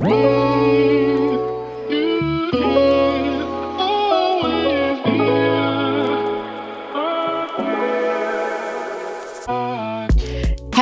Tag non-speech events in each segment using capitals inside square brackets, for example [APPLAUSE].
Whoa!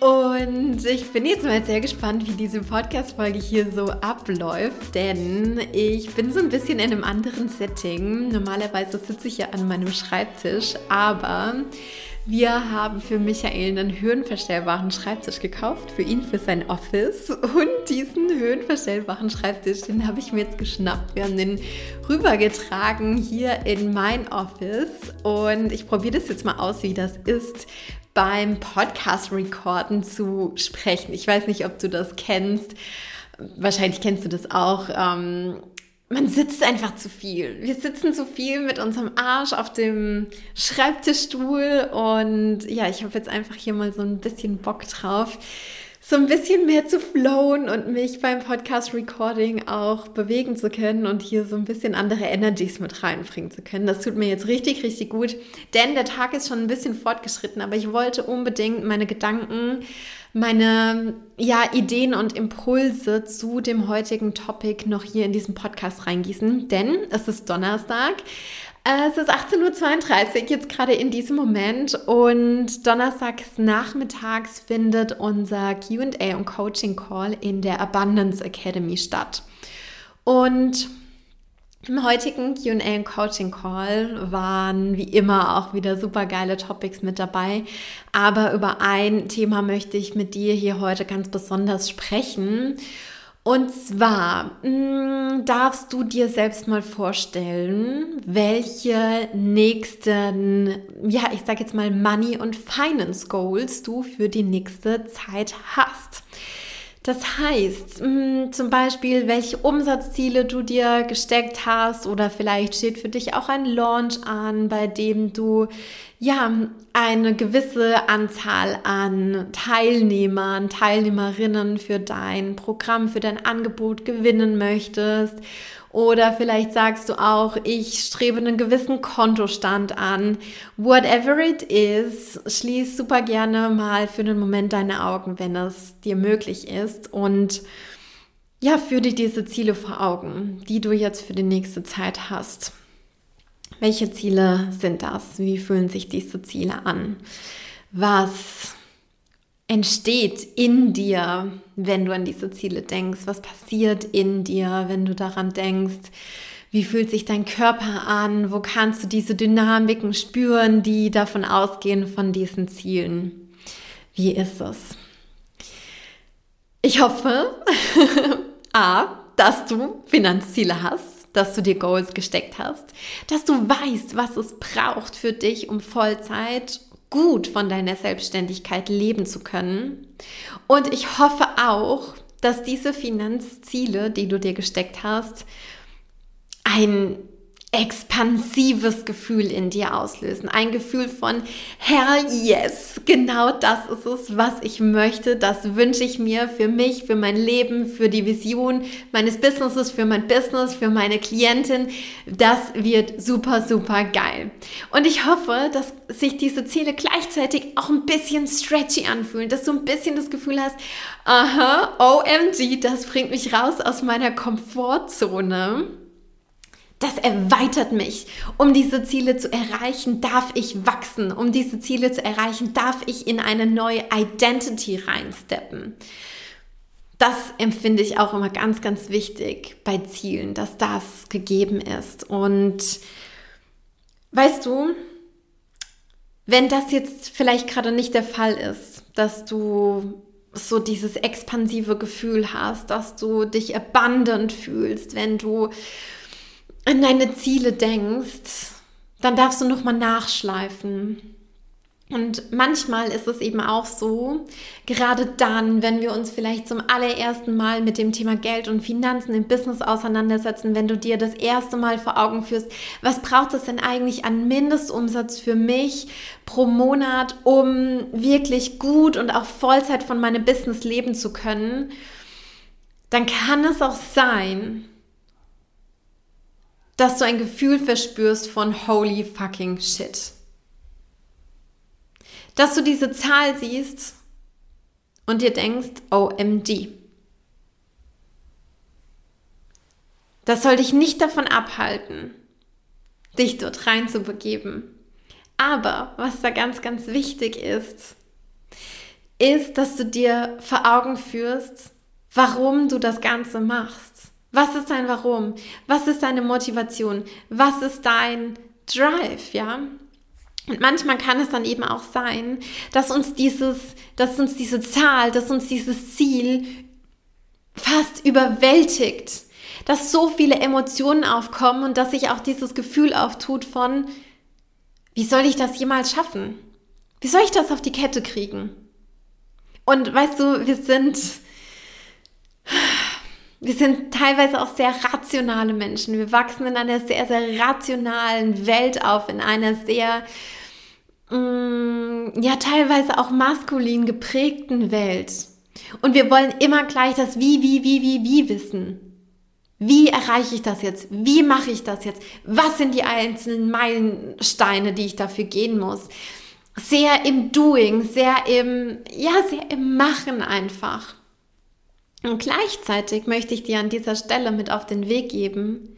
Und ich bin jetzt mal sehr gespannt, wie diese Podcast-Folge hier so abläuft, denn ich bin so ein bisschen in einem anderen Setting. Normalerweise sitze ich ja an meinem Schreibtisch, aber wir haben für Michael einen höhenverstellbaren Schreibtisch gekauft, für ihn, für sein Office. Und diesen höhenverstellbaren Schreibtisch, den habe ich mir jetzt geschnappt. Wir haben den rübergetragen hier in mein Office. Und ich probiere das jetzt mal aus, wie das ist, beim Podcast-Recorden zu sprechen. Ich weiß nicht, ob du das kennst. Wahrscheinlich kennst du das auch. Ähm, man sitzt einfach zu viel. Wir sitzen zu viel mit unserem Arsch auf dem Schreibtischstuhl und ja, ich habe jetzt einfach hier mal so ein bisschen Bock drauf, so ein bisschen mehr zu flowen und mich beim Podcast-Recording auch bewegen zu können und hier so ein bisschen andere Energies mit reinbringen zu können. Das tut mir jetzt richtig, richtig gut, denn der Tag ist schon ein bisschen fortgeschritten, aber ich wollte unbedingt meine Gedanken, meine ja, Ideen und Impulse zu dem heutigen Topic noch hier in diesen Podcast reingießen, denn es ist Donnerstag. Es ist 18.32 Uhr jetzt gerade in diesem Moment und donnerstags nachmittags findet unser QA und Coaching Call in der Abundance Academy statt. Und im heutigen QA und Coaching Call waren wie immer auch wieder super geile Topics mit dabei. Aber über ein Thema möchte ich mit dir hier heute ganz besonders sprechen. Und zwar mh, mm, darfst du dir selbst mal vorstellen, welche nächsten, ja, ich sage jetzt mal Money und Finance Goals du für die nächste Zeit hast. Das heißt, mh, mm, zum Beispiel, welche Umsatzziele du dir gesteckt hast oder vielleicht steht für dich auch ein Launch an, bei dem du ja eine gewisse Anzahl an Teilnehmern, Teilnehmerinnen für dein Programm, für dein Angebot gewinnen möchtest oder vielleicht sagst du auch, ich strebe einen gewissen Kontostand an. Whatever it is, schließ super gerne mal für einen Moment deine Augen, wenn es dir möglich ist. Und ja, führe dir diese Ziele vor Augen, die du jetzt für die nächste Zeit hast. Welche Ziele sind das? Wie fühlen sich diese Ziele an? Was entsteht in dir, wenn du an diese Ziele denkst? Was passiert in dir, wenn du daran denkst? Wie fühlt sich dein Körper an? Wo kannst du diese Dynamiken spüren, die davon ausgehen von diesen Zielen? Wie ist es? Ich hoffe, [LAUGHS] a, dass du Finanzziele hast, dass du dir Goals gesteckt hast, dass du weißt, was es braucht für dich, um Vollzeit gut von deiner Selbstständigkeit leben zu können. Und ich hoffe auch, dass diese Finanzziele, die du dir gesteckt hast, ein expansives Gefühl in dir auslösen. Ein Gefühl von, Herr, yes, genau das ist es, was ich möchte. Das wünsche ich mir für mich, für mein Leben, für die Vision meines Businesses, für mein Business, für meine Klientin. Das wird super, super geil. Und ich hoffe, dass sich diese Ziele gleichzeitig auch ein bisschen stretchy anfühlen, dass du ein bisschen das Gefühl hast, aha, OMG, das bringt mich raus aus meiner Komfortzone das erweitert mich. Um diese Ziele zu erreichen, darf ich wachsen. Um diese Ziele zu erreichen, darf ich in eine neue Identity reinsteppen. Das empfinde ich auch immer ganz, ganz wichtig bei Zielen, dass das gegeben ist. Und weißt du, wenn das jetzt vielleicht gerade nicht der Fall ist, dass du so dieses expansive Gefühl hast, dass du dich abundant fühlst, wenn du an deine Ziele denkst, dann darfst du noch mal nachschleifen. Und manchmal ist es eben auch so, gerade dann, wenn wir uns vielleicht zum allerersten Mal mit dem Thema Geld und Finanzen im Business auseinandersetzen, wenn du dir das erste Mal vor Augen führst, was braucht es denn eigentlich an Mindestumsatz für mich pro Monat, um wirklich gut und auch Vollzeit von meinem Business leben zu können, dann kann es auch sein, dass du ein Gefühl verspürst von holy fucking shit dass du diese Zahl siehst und dir denkst, OMG. Das soll dich nicht davon abhalten, dich dort reinzubegeben. Aber was da ganz, ganz wichtig ist, ist, dass du dir vor Augen führst, warum du das Ganze machst. Was ist dein Warum? Was ist deine Motivation? Was ist dein Drive, ja? Und manchmal kann es dann eben auch sein, dass uns dieses, dass uns diese Zahl, dass uns dieses Ziel fast überwältigt, dass so viele Emotionen aufkommen und dass sich auch dieses Gefühl auftut von, wie soll ich das jemals schaffen? Wie soll ich das auf die Kette kriegen? Und weißt du, wir sind, wir sind teilweise auch sehr rationale Menschen. Wir wachsen in einer sehr, sehr rationalen Welt auf, in einer sehr Mm, ja teilweise auch maskulin geprägten Welt. Und wir wollen immer gleich das Wie, wie, wie, wie, wie wissen. Wie erreiche ich das jetzt? Wie mache ich das jetzt? Was sind die einzelnen Meilensteine, die ich dafür gehen muss? Sehr im Doing, sehr im, ja, sehr im Machen einfach. Und gleichzeitig möchte ich dir an dieser Stelle mit auf den Weg geben,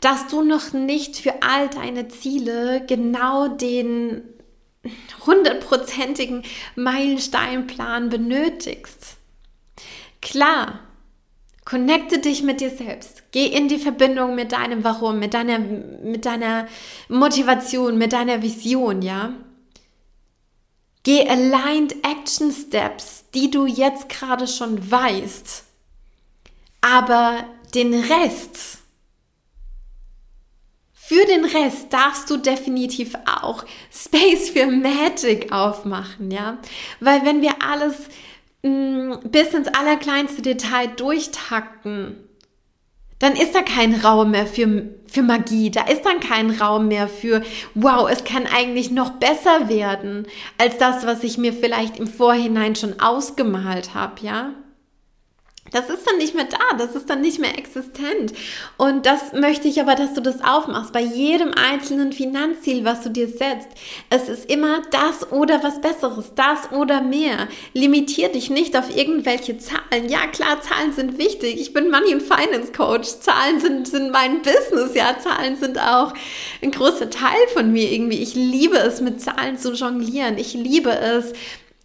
dass du noch nicht für all deine Ziele genau den hundertprozentigen Meilensteinplan benötigst. Klar, connecte dich mit dir selbst. Geh in die Verbindung mit deinem Warum, mit deiner, mit deiner Motivation, mit deiner Vision, ja? Geh aligned Action Steps, die du jetzt gerade schon weißt. Aber den Rest, für den Rest darfst du definitiv auch Space für Magic aufmachen, ja? Weil wenn wir alles mh, mm, bis ins allerkleinste Detail durchtakten, dann ist da kein Raum mehr für, für Magie, da ist dann kein Raum mehr für, wow, es kann eigentlich noch besser werden als das, was ich mir vielleicht im Vorhinein schon ausgemalt habe, ja? Das ist dann nicht mehr da, das ist dann nicht mehr existent. Und das möchte ich aber, dass du das aufmachst. Bei jedem einzelnen Finanzziel, was du dir setzt, es ist immer das oder was Besseres, das oder mehr. Limitier dich nicht auf irgendwelche Zahlen. Ja, klar, Zahlen sind wichtig. Ich bin Money and Finance Coach. Zahlen sind, sind mein Business. Ja, Zahlen sind auch ein großer Teil von mir irgendwie. Ich liebe es, mit Zahlen zu jonglieren. Ich liebe es,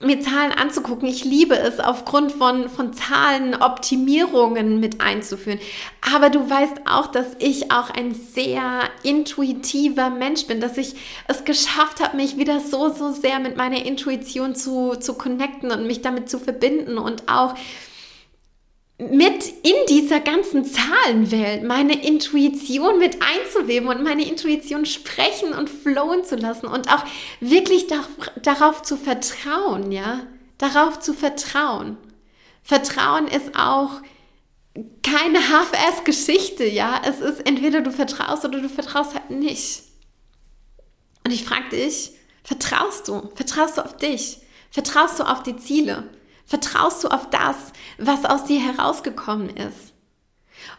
mir Zahlen anzugucken. Ich liebe es, aufgrund von, von Zahlen Optimierungen mit einzuführen. Aber du weißt auch, dass ich auch ein sehr intuitiver Mensch bin, dass ich es geschafft habe, mich wieder so, so sehr mit meiner Intuition zu, zu connecten und mich damit zu verbinden und auch mit in dieser ganzen Zahlenwelt meine Intuition mit einzuweben und meine Intuition sprechen und flowen zu lassen und auch wirklich da, darauf zu vertrauen, ja, darauf zu vertrauen. Vertrauen ist auch keine Half-Ass-Geschichte, ja. Es ist entweder du vertraust oder du vertraust halt nicht. Und ich frage dich, vertraust du? Vertraust du auf dich? Vertraust du auf die Ziele? Vertraust du auf das, was aus dir herausgekommen ist?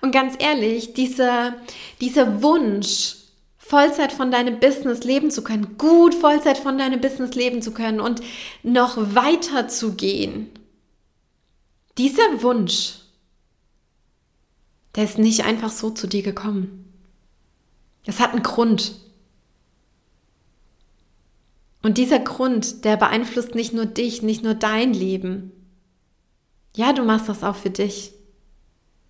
Und ganz ehrlich, dieser, dieser Wunsch, Vollzeit von deinem Business leben zu können, gut Vollzeit von deinem Business leben zu können und noch weiter zu gehen, dieser Wunsch, der ist nicht einfach so zu dir gekommen. Es hat einen Grund. Und dieser Grund, der beeinflusst nicht nur dich, nicht nur dein Leben, ja, du machst das auch für dich,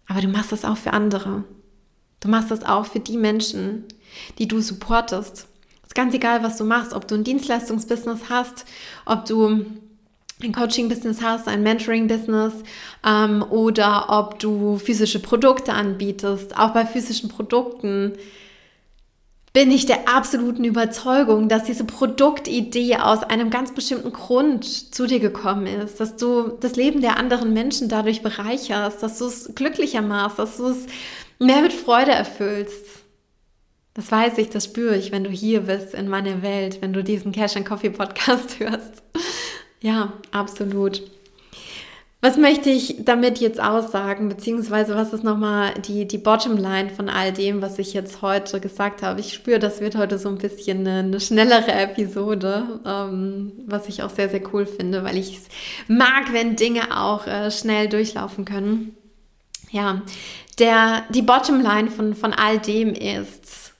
aber du machst das auch für andere. Du machst das auch für die Menschen, die du supportest. Es ist ganz egal, was du machst, ob du ein Dienstleistungsbusiness hast, ob du ein Coaching-Business hast, ein Mentoring-Business ähm, oder ob du physische Produkte anbietest. Auch bei physischen Produkten bin ich der absoluten Überzeugung, dass diese Produktidee aus einem ganz bestimmten Grund zu dir gekommen ist, dass du das Leben der anderen Menschen dadurch bereicherst, dass du es glücklicher machst, dass du es mehr mit Freude erfüllst. Das weiß ich, das spüre ich, wenn du hier bist in meiner Welt, wenn du diesen Cash and Coffee Podcast [LAUGHS] hörst. Ja, absolut. Was möchte ich damit jetzt aussagen, beziehungsweise was ist nochmal die, die Bottomline von all dem, was ich jetzt heute gesagt habe? Ich spüre, das wird heute so ein bisschen eine, eine schnellere Episode, ähm, was ich auch sehr, sehr cool finde, weil ich es mag, wenn Dinge auch äh, schnell durchlaufen können. Ja, der, die Bottomline von, von all dem ist,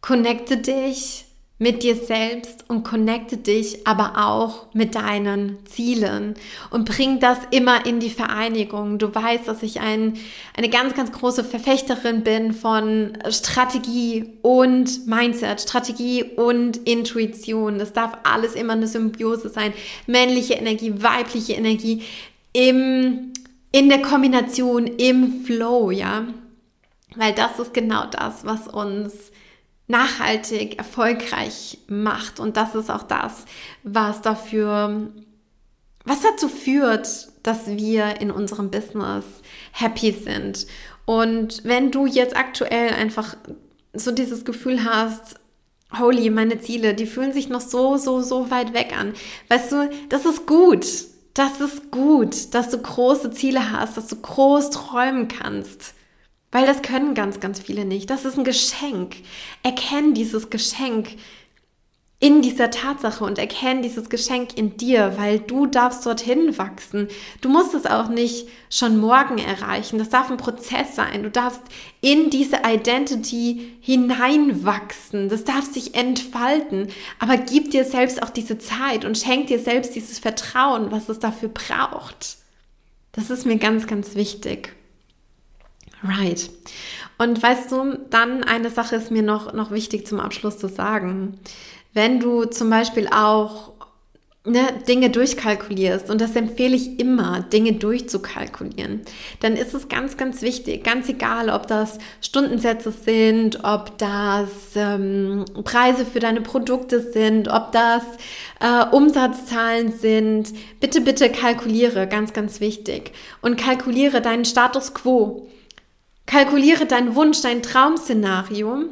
connecte dich mit dir selbst und connecte dich aber auch mit deinen Zielen und bring das immer in die Vereinigung. Du weißt, dass ich ein, eine ganz, ganz große Verfechterin bin von Strategie und Mindset, Strategie und Intuition. Das darf alles immer eine Symbiose sein. Männliche Energie, weibliche Energie im, in der Kombination, im Flow, ja. Weil das ist genau das, was uns nachhaltig erfolgreich macht. Und das ist auch das, was dafür, was dazu führt, dass wir in unserem Business happy sind. Und wenn du jetzt aktuell einfach so dieses Gefühl hast, holy, meine Ziele, die fühlen sich noch so, so, so weit weg an. Weißt du, das ist gut. Das ist gut, dass du große Ziele hast, dass du groß träumen kannst. Weil das können ganz, ganz viele nicht. Das ist ein Geschenk. Erkenn dieses Geschenk in dieser Tatsache und erkenn dieses Geschenk in dir, weil du darfst dorthin wachsen. Du musst es auch nicht schon morgen erreichen. Das darf ein Prozess sein. Du darfst in diese Identity hineinwachsen. Das darf sich entfalten. Aber gib dir selbst auch diese Zeit und schenk dir selbst dieses Vertrauen, was es dafür braucht. Das ist mir ganz, ganz wichtig. Right. Und weißt du, dann eine Sache ist mir noch, noch wichtig zum Abschluss zu sagen. Wenn du zum Beispiel auch ne, Dinge durchkalkulierst, und das empfehle ich immer, Dinge durchzukalkulieren, dann ist es ganz, ganz wichtig, ganz egal, ob das Stundensätze sind, ob das ähm, Preise für deine Produkte sind, ob das äh, Umsatzzahlen sind, bitte, bitte kalkuliere, ganz, ganz wichtig. Und kalkuliere deinen Status quo. Kalkuliere deinen Wunsch, dein Traumszenario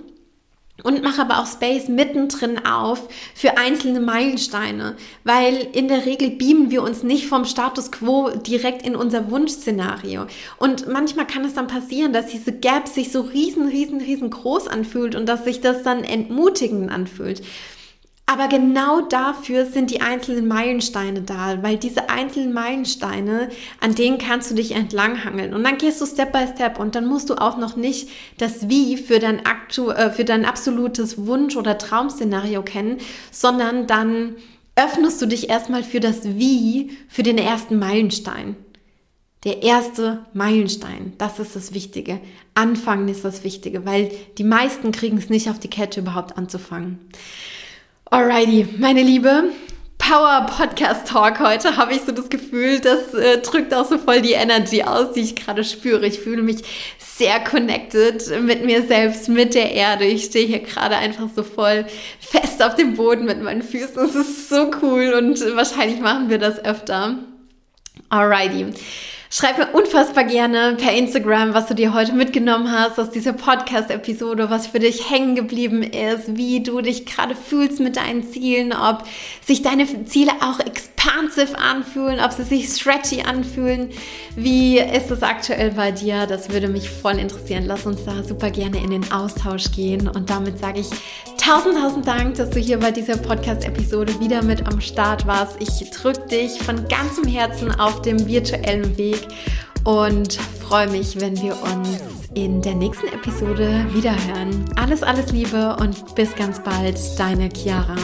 und mach aber auch Space mittendrin auf für einzelne Meilensteine, weil in der Regel beamen wir uns nicht vom Status quo direkt in unser Wunschszenario. Und manchmal kann es dann passieren, dass diese Gap sich so riesen, riesen, riesengroß anfühlt und dass sich das dann entmutigend anfühlt. Aber genau dafür sind die einzelnen Meilensteine da, weil diese einzelnen Meilensteine, an denen kannst du dich entlanghangeln. Und dann gehst du Step by Step und dann musst du auch noch nicht das Wie für dein, aktu äh, für dein absolutes Wunsch- oder Traumszenario kennen, sondern dann öffnest du dich erstmal für das Wie, für den ersten Meilenstein. Der erste Meilenstein, das ist das Wichtige. Anfangen ist das Wichtige, weil die meisten kriegen es nicht auf die Kette, überhaupt anzufangen. Alrighty, meine Liebe, Power Podcast Talk heute habe ich so das Gefühl, das äh, drückt auch so voll die Energy aus, die ich gerade spüre. Ich fühle mich sehr connected mit mir selbst, mit der Erde. Ich stehe hier gerade einfach so voll fest auf dem Boden mit meinen Füßen. Es ist so cool und wahrscheinlich machen wir das öfter. Alrighty. Schreib mir unfassbar gerne per Instagram, was du dir heute mitgenommen hast aus dieser Podcast-Episode, was für dich hängen geblieben ist, wie du dich gerade fühlst mit deinen Zielen, ob sich deine Ziele auch expansive anfühlen, ob sie sich stretchy anfühlen. Wie ist es aktuell bei dir? Das würde mich voll interessieren. Lass uns da super gerne in den Austausch gehen. Und damit sage ich tausend, tausend Dank, dass du hier bei dieser Podcast-Episode wieder mit am Start warst. Ich drücke dich von ganzem Herzen auf dem virtuellen Weg und freue mich, wenn wir uns in der nächsten Episode wiederhören. Alles, alles Liebe und bis ganz bald, deine Chiara.